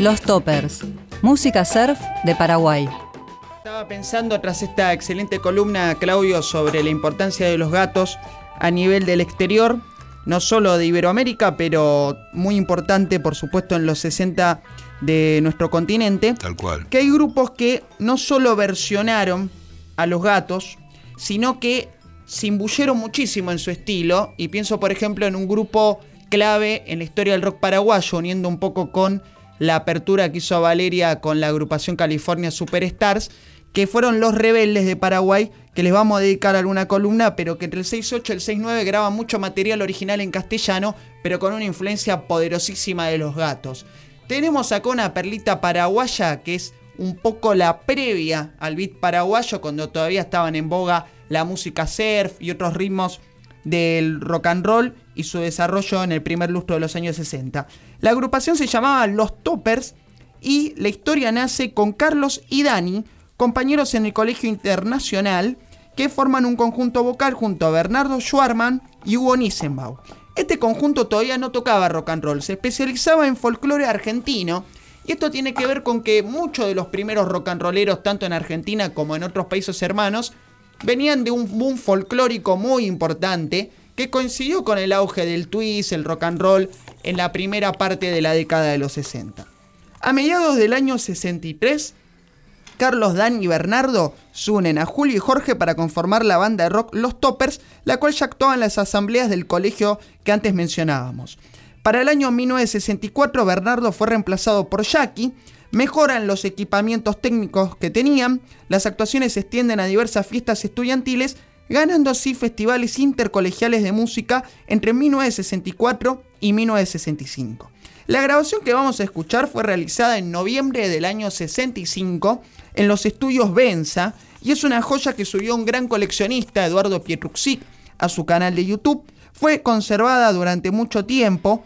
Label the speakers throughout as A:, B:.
A: Los Toppers, música surf de Paraguay.
B: Estaba pensando tras esta excelente columna, Claudio, sobre la importancia de los gatos a nivel del exterior, no solo de Iberoamérica, pero muy importante, por supuesto, en los 60 de nuestro continente.
C: Tal cual.
B: Que hay grupos que no solo versionaron a los gatos, sino que se imbuyeron muchísimo en su estilo. Y pienso, por ejemplo, en un grupo clave en la historia del rock paraguayo, uniendo un poco con la apertura que hizo Valeria con la agrupación California Superstars, que fueron los rebeldes de Paraguay, que les vamos a dedicar alguna columna, pero que entre el 6.8 y el 6.9 graban mucho material original en castellano, pero con una influencia poderosísima de los gatos. Tenemos acá una perlita paraguaya que es un poco la previa al beat paraguayo, cuando todavía estaban en boga la música surf y otros ritmos del rock and roll y su desarrollo en el primer lustro de los años 60. La agrupación se llamaba Los Toppers y la historia nace con Carlos y Dani, compañeros en el Colegio Internacional, que forman un conjunto vocal junto a Bernardo Schwarman y Hugo Nissenbau. Este conjunto todavía no tocaba rock and roll, se especializaba en folclore argentino, y esto tiene que ver con que muchos de los primeros rock and rolleros, tanto en Argentina como en otros países hermanos, venían de un boom folclórico muy importante que coincidió con el auge del twist, el rock and roll, en la primera parte de la década de los 60. A mediados del año 63, Carlos, Dan y Bernardo se unen a Julio y Jorge para conformar la banda de rock Los Toppers, la cual ya actuaba en las asambleas del colegio que antes mencionábamos. Para el año 1964, Bernardo fue reemplazado por Jackie, mejoran los equipamientos técnicos que tenían, las actuaciones se extienden a diversas fiestas estudiantiles, ganando así festivales intercolegiales de música entre 1964 y 1965. La grabación que vamos a escuchar fue realizada en noviembre del año 65 en los estudios Benza y es una joya que subió un gran coleccionista, Eduardo Pietruxic, a su canal de YouTube. Fue conservada durante mucho tiempo,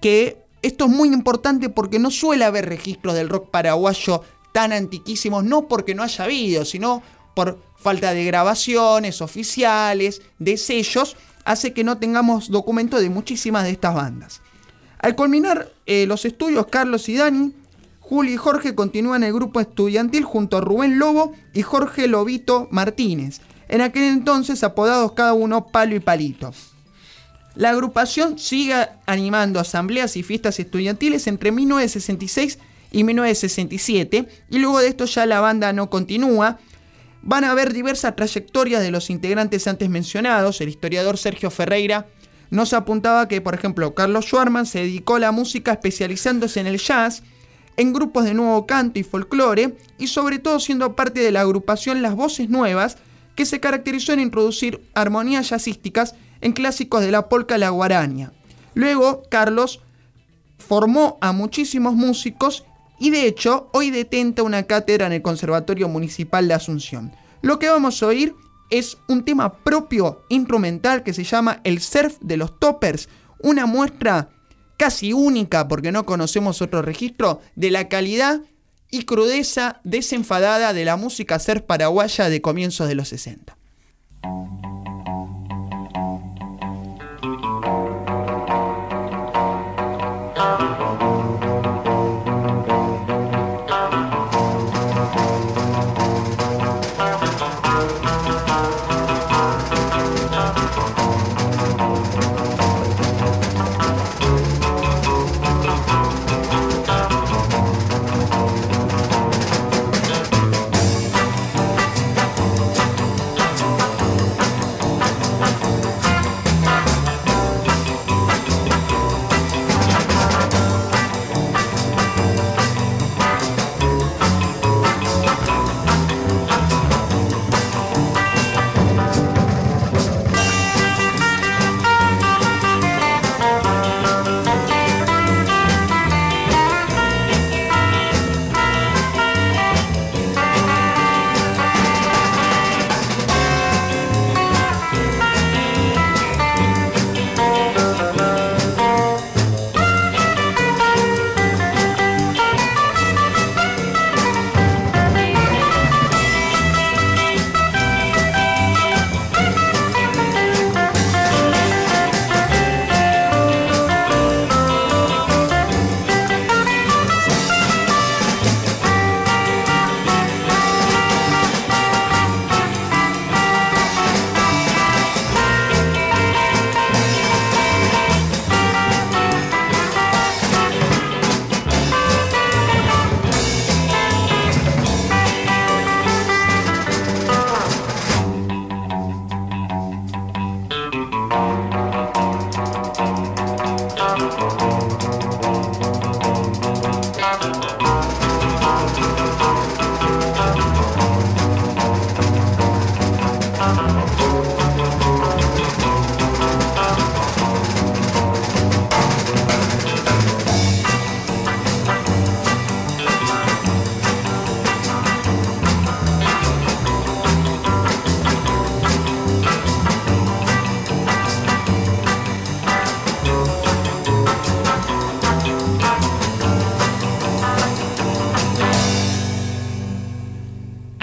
B: que esto es muy importante porque no suele haber registros del rock paraguayo tan antiquísimos, no porque no haya habido, sino por falta de grabaciones oficiales, de sellos, hace que no tengamos documento de muchísimas de estas bandas. Al culminar eh, los estudios, Carlos y Dani, Julio y Jorge continúan el grupo estudiantil junto a Rubén Lobo y Jorge Lobito Martínez, en aquel entonces apodados cada uno Palo y Palito. La agrupación sigue animando asambleas y fiestas estudiantiles entre 1966 y 1967 y luego de esto ya la banda no continúa. Van a haber diversas trayectorias de los integrantes antes mencionados. El historiador Sergio Ferreira nos apuntaba que, por ejemplo, Carlos Schwarman se dedicó a la música especializándose en el jazz, en grupos de nuevo canto y folclore y sobre todo siendo parte de la agrupación Las Voces Nuevas, que se caracterizó en introducir armonías jazzísticas en clásicos de la polca La Guaraña. Luego, Carlos formó a muchísimos músicos y de hecho hoy detenta una cátedra en el Conservatorio Municipal de Asunción. Lo que vamos a oír es un tema propio instrumental que se llama El Surf de los Toppers, una muestra casi única porque no conocemos otro registro de la calidad y crudeza desenfadada de la música surf paraguaya de comienzos de los 60.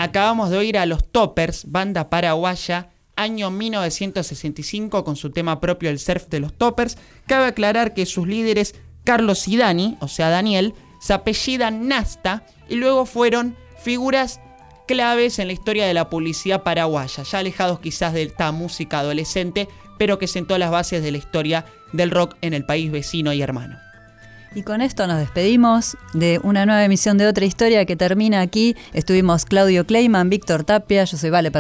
B: Acabamos de oír a los Toppers, banda paraguaya, año 1965 con su tema propio El Surf de los Toppers. Cabe aclarar que sus líderes Carlos y Dani, o sea Daniel, se apellidan Nasta y luego fueron figuras claves en la historia de la publicidad paraguaya, ya alejados quizás de esta música adolescente, pero que sentó las bases de la historia del rock en el país vecino y hermano.
A: Y con esto nos despedimos de una nueva emisión de otra historia que termina aquí. Estuvimos Claudio Kleiman, Víctor Tapia, yo soy Vale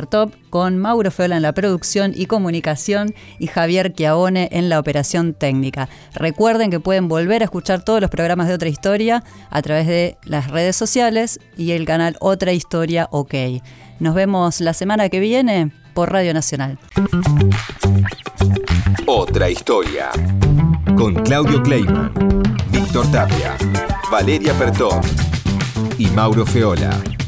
A: con Mauro Feola en la producción y comunicación y Javier Chiavone en la operación técnica. Recuerden que pueden volver a escuchar todos los programas de otra historia a través de las redes sociales y el canal Otra Historia OK. Nos vemos la semana que viene por Radio Nacional.
C: Otra historia. Con Claudio Kleiman, Víctor Tapia, Valeria Pertón y Mauro Feola.